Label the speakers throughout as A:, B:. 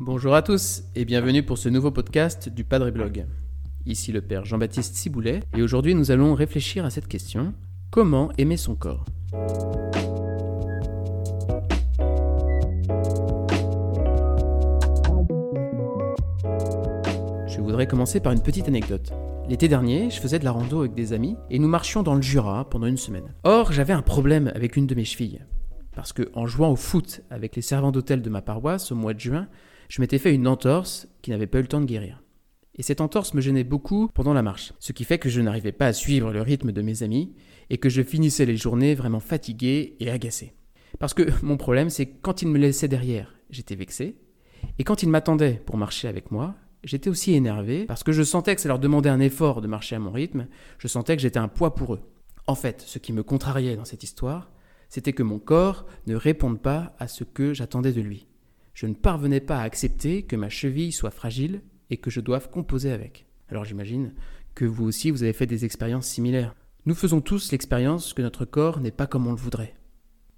A: Bonjour à tous et bienvenue pour ce nouveau podcast du Padre Blog. Ici le Père Jean-Baptiste Ciboulet et aujourd'hui nous allons réfléchir à cette question comment aimer son corps? Je voudrais commencer par une petite anecdote. L'été dernier, je faisais de la rando avec des amis et nous marchions dans le Jura pendant une semaine. Or, j'avais un problème avec une de mes chevilles. Parce que en jouant au foot avec les servants d'hôtel de ma paroisse au mois de juin, je m'étais fait une entorse qui n'avait pas eu le temps de guérir. Et cette entorse me gênait beaucoup pendant la marche, ce qui fait que je n'arrivais pas à suivre le rythme de mes amis et que je finissais les journées vraiment fatigué et agacé. Parce que mon problème, c'est quand ils me laissaient derrière, j'étais vexé, et quand ils m'attendaient pour marcher avec moi, j'étais aussi énervé parce que je sentais que ça leur demandait un effort de marcher à mon rythme, je sentais que j'étais un poids pour eux. En fait, ce qui me contrariait dans cette histoire, c'était que mon corps ne réponde pas à ce que j'attendais de lui. Je ne parvenais pas à accepter que ma cheville soit fragile et que je doive composer avec. Alors j'imagine que vous aussi vous avez fait des expériences similaires. Nous faisons tous l'expérience que notre corps n'est pas comme on le voudrait.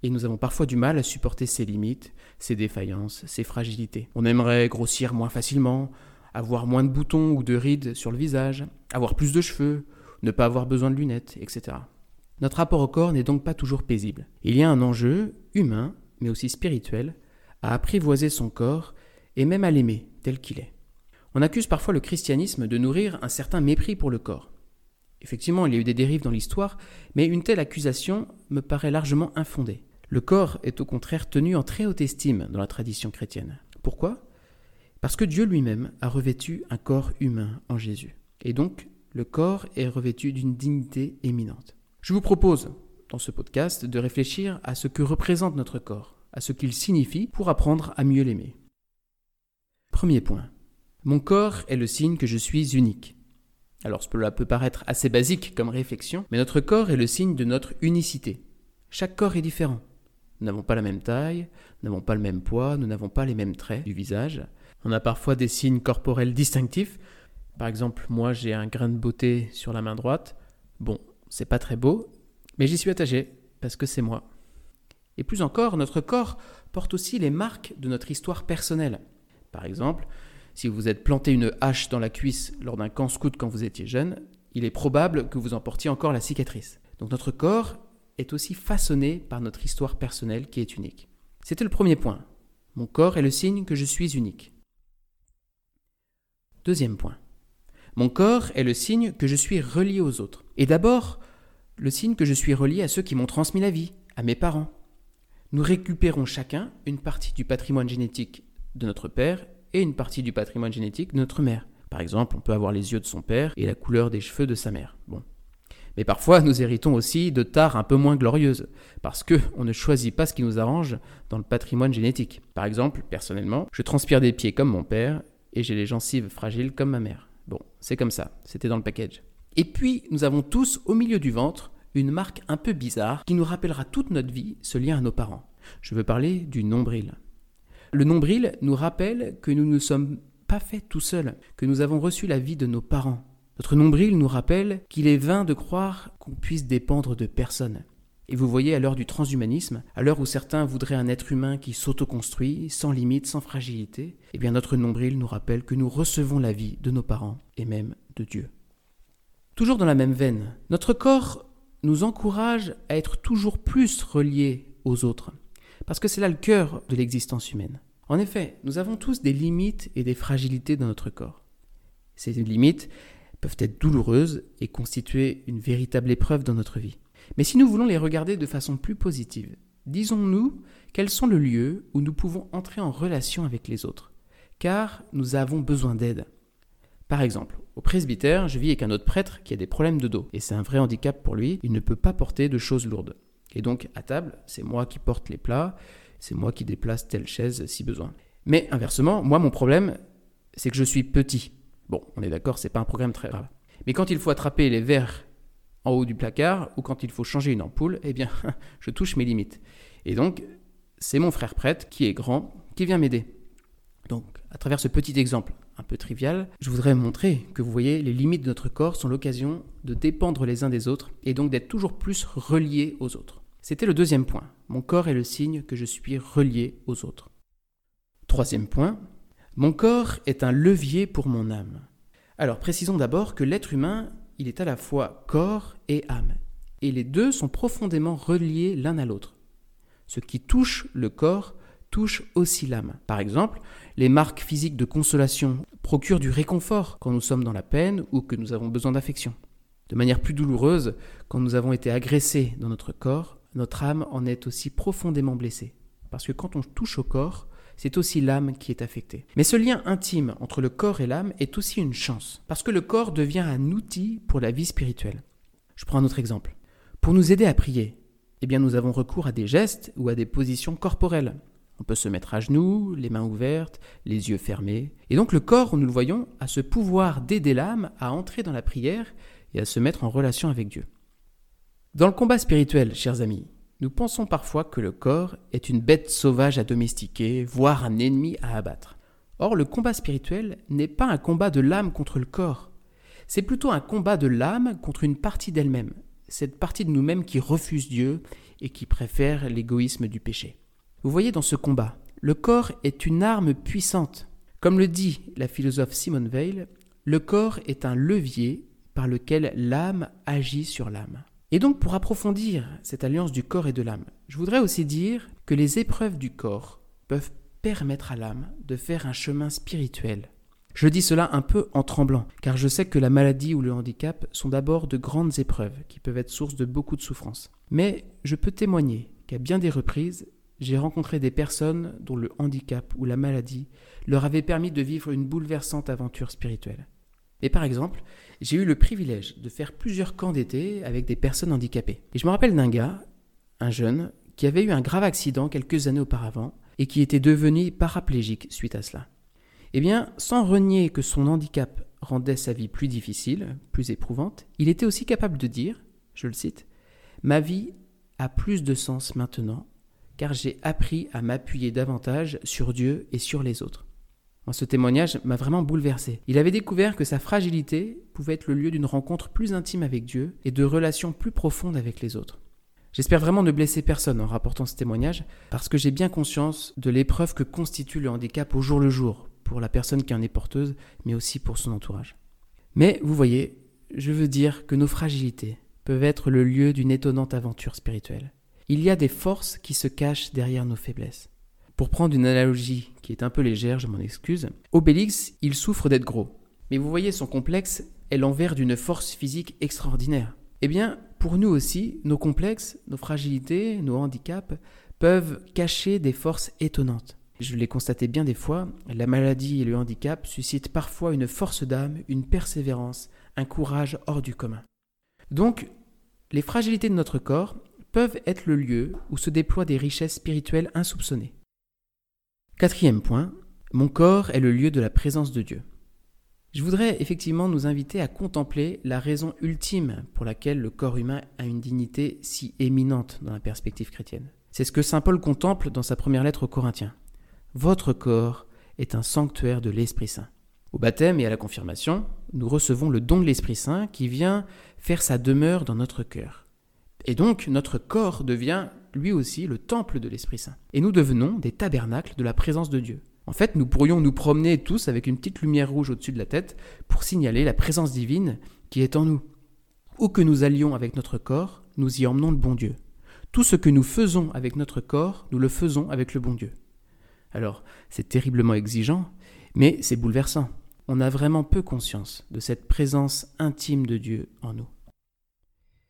A: Et nous avons parfois du mal à supporter ses limites, ses défaillances, ses fragilités. On aimerait grossir moins facilement, avoir moins de boutons ou de rides sur le visage, avoir plus de cheveux, ne pas avoir besoin de lunettes, etc. Notre rapport au corps n'est donc pas toujours paisible. Il y a un enjeu humain, mais aussi spirituel, à apprivoiser son corps et même à l'aimer tel qu'il est. On accuse parfois le christianisme de nourrir un certain mépris pour le corps. Effectivement, il y a eu des dérives dans l'histoire, mais une telle accusation me paraît largement infondée. Le corps est au contraire tenu en très haute estime dans la tradition chrétienne. Pourquoi? Parce que Dieu lui-même a revêtu un corps humain en Jésus. Et donc, le corps est revêtu d'une dignité éminente. Je vous propose, dans ce podcast, de réfléchir à ce que représente notre corps, à ce qu'il signifie pour apprendre à mieux l'aimer. Premier point. Mon corps est le signe que je suis unique. Alors cela peut paraître assez basique comme réflexion, mais notre corps est le signe de notre unicité. Chaque corps est différent. Nous n'avons pas la même taille, nous n'avons pas le même poids, nous n'avons pas les mêmes traits du visage. On a parfois des signes corporels distinctifs. Par exemple, moi j'ai un grain de beauté sur la main droite. Bon, c'est pas très beau, mais j'y suis attaché parce que c'est moi. Et plus encore, notre corps porte aussi les marques de notre histoire personnelle. Par exemple, si vous êtes planté une hache dans la cuisse lors d'un camp scout quand vous étiez jeune, il est probable que vous en portiez encore la cicatrice. Donc notre corps est aussi façonné par notre histoire personnelle qui est unique. C'était le premier point. Mon corps est le signe que je suis unique. Deuxième point. Mon corps est le signe que je suis relié aux autres. Et d'abord, le signe que je suis relié à ceux qui m'ont transmis la vie, à mes parents. Nous récupérons chacun une partie du patrimoine génétique de notre père et une partie du patrimoine génétique de notre mère. Par exemple, on peut avoir les yeux de son père et la couleur des cheveux de sa mère. Bon. Mais parfois, nous héritons aussi de tares un peu moins glorieuses, parce que on ne choisit pas ce qui nous arrange dans le patrimoine génétique. Par exemple, personnellement, je transpire des pieds comme mon père et j'ai les gencives fragiles comme ma mère. Bon, c'est comme ça, c'était dans le package. Et puis, nous avons tous au milieu du ventre une marque un peu bizarre qui nous rappellera toute notre vie ce lien à nos parents. Je veux parler du nombril. Le nombril nous rappelle que nous ne sommes pas faits tout seuls, que nous avons reçu la vie de nos parents. Notre nombril nous rappelle qu'il est vain de croire qu'on puisse dépendre de personne. Et vous voyez, à l'heure du transhumanisme, à l'heure où certains voudraient un être humain qui s'autoconstruit, sans limite, sans fragilité, eh bien notre nombril nous rappelle que nous recevons la vie de nos parents et même de Dieu. Toujours dans la même veine, notre corps nous encourage à être toujours plus reliés aux autres parce que c'est là le cœur de l'existence humaine. En effet, nous avons tous des limites et des fragilités dans notre corps. Ces limites peuvent être douloureuses et constituer une véritable épreuve dans notre vie. Mais si nous voulons les regarder de façon plus positive, disons-nous quels sont le lieu où nous pouvons entrer en relation avec les autres, car nous avons besoin d'aide. Par exemple, au presbytère, je vis avec un autre prêtre qui a des problèmes de dos, et c'est un vrai handicap pour lui, il ne peut pas porter de choses lourdes. Et donc, à table, c'est moi qui porte les plats, c'est moi qui déplace telle chaise si besoin. Mais inversement, moi, mon problème, c'est que je suis petit. Bon, on est d'accord, c'est pas un problème très grave. Mais quand il faut attraper les verres en haut du placard ou quand il faut changer une ampoule, eh bien, je touche mes limites. Et donc, c'est mon frère prêtre qui est grand qui vient m'aider. Donc, à travers ce petit exemple un peu trivial, je voudrais montrer que vous voyez, les limites de notre corps sont l'occasion de dépendre les uns des autres et donc d'être toujours plus reliés aux autres. C'était le deuxième point. Mon corps est le signe que je suis relié aux autres. Troisième point, mon corps est un levier pour mon âme. Alors précisons d'abord que l'être humain, il est à la fois corps et âme. Et les deux sont profondément reliés l'un à l'autre. Ce qui touche le corps touche aussi l'âme. Par exemple, les marques physiques de consolation procurent du réconfort quand nous sommes dans la peine ou que nous avons besoin d'affection. De manière plus douloureuse, quand nous avons été agressés dans notre corps, notre âme en est aussi profondément blessée. Parce que quand on touche au corps, c'est aussi l'âme qui est affectée. Mais ce lien intime entre le corps et l'âme est aussi une chance, parce que le corps devient un outil pour la vie spirituelle. Je prends un autre exemple. Pour nous aider à prier, eh bien nous avons recours à des gestes ou à des positions corporelles. On peut se mettre à genoux, les mains ouvertes, les yeux fermés. Et donc le corps, nous le voyons, a ce pouvoir d'aider l'âme à entrer dans la prière et à se mettre en relation avec Dieu. Dans le combat spirituel, chers amis, nous pensons parfois que le corps est une bête sauvage à domestiquer, voire un ennemi à abattre. Or, le combat spirituel n'est pas un combat de l'âme contre le corps, c'est plutôt un combat de l'âme contre une partie d'elle-même, cette partie de nous-mêmes qui refuse Dieu et qui préfère l'égoïsme du péché. Vous voyez dans ce combat, le corps est une arme puissante. Comme le dit la philosophe Simone Weil, le corps est un levier par lequel l'âme agit sur l'âme. Et donc pour approfondir cette alliance du corps et de l'âme, je voudrais aussi dire que les épreuves du corps peuvent permettre à l'âme de faire un chemin spirituel. Je dis cela un peu en tremblant, car je sais que la maladie ou le handicap sont d'abord de grandes épreuves qui peuvent être source de beaucoup de souffrance. Mais je peux témoigner qu'à bien des reprises, j'ai rencontré des personnes dont le handicap ou la maladie leur avait permis de vivre une bouleversante aventure spirituelle. Et par exemple, j'ai eu le privilège de faire plusieurs camps d'été avec des personnes handicapées. Et je me rappelle d'un gars, un jeune, qui avait eu un grave accident quelques années auparavant et qui était devenu paraplégique suite à cela. Eh bien, sans renier que son handicap rendait sa vie plus difficile, plus éprouvante, il était aussi capable de dire, je le cite, Ma vie a plus de sens maintenant, car j'ai appris à m'appuyer davantage sur Dieu et sur les autres ce témoignage m'a vraiment bouleversé. Il avait découvert que sa fragilité pouvait être le lieu d'une rencontre plus intime avec Dieu et de relations plus profondes avec les autres. J'espère vraiment ne blesser personne en rapportant ce témoignage, parce que j'ai bien conscience de l'épreuve que constitue le handicap au jour le jour, pour la personne qui en est porteuse, mais aussi pour son entourage. Mais vous voyez, je veux dire que nos fragilités peuvent être le lieu d'une étonnante aventure spirituelle. Il y a des forces qui se cachent derrière nos faiblesses. Pour prendre une analogie qui est un peu légère, je m'en excuse, Obélix, il souffre d'être gros. Mais vous voyez, son complexe est l'envers d'une force physique extraordinaire. Eh bien, pour nous aussi, nos complexes, nos fragilités, nos handicaps peuvent cacher des forces étonnantes. Je l'ai constaté bien des fois, la maladie et le handicap suscitent parfois une force d'âme, une persévérance, un courage hors du commun. Donc, les fragilités de notre corps peuvent être le lieu où se déploient des richesses spirituelles insoupçonnées. Quatrième point, mon corps est le lieu de la présence de Dieu. Je voudrais effectivement nous inviter à contempler la raison ultime pour laquelle le corps humain a une dignité si éminente dans la perspective chrétienne. C'est ce que Saint Paul contemple dans sa première lettre aux Corinthiens. Votre corps est un sanctuaire de l'Esprit Saint. Au baptême et à la confirmation, nous recevons le don de l'Esprit Saint qui vient faire sa demeure dans notre cœur. Et donc notre corps devient lui aussi le temple de l'Esprit Saint. Et nous devenons des tabernacles de la présence de Dieu. En fait, nous pourrions nous promener tous avec une petite lumière rouge au-dessus de la tête pour signaler la présence divine qui est en nous. Où que nous allions avec notre corps, nous y emmenons le bon Dieu. Tout ce que nous faisons avec notre corps, nous le faisons avec le bon Dieu. Alors, c'est terriblement exigeant, mais c'est bouleversant. On a vraiment peu conscience de cette présence intime de Dieu en nous.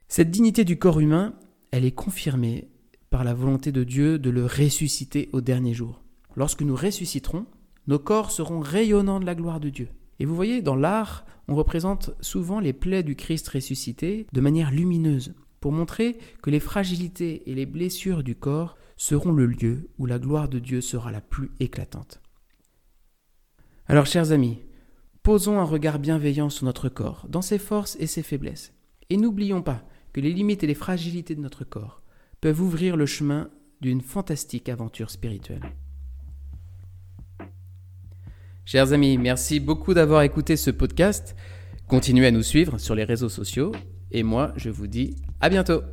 A: Cette dignité du corps humain, elle est confirmée par la volonté de Dieu de le ressusciter au dernier jour. Lorsque nous ressusciterons, nos corps seront rayonnants de la gloire de Dieu. Et vous voyez, dans l'art, on représente souvent les plaies du Christ ressuscité de manière lumineuse, pour montrer que les fragilités et les blessures du corps seront le lieu où la gloire de Dieu sera la plus éclatante. Alors, chers amis, posons un regard bienveillant sur notre corps, dans ses forces et ses faiblesses. Et n'oublions pas que les limites et les fragilités de notre corps peuvent ouvrir le chemin d'une fantastique aventure spirituelle. Chers amis, merci beaucoup d'avoir écouté ce podcast. Continuez à nous suivre sur les réseaux sociaux. Et moi, je vous dis à bientôt.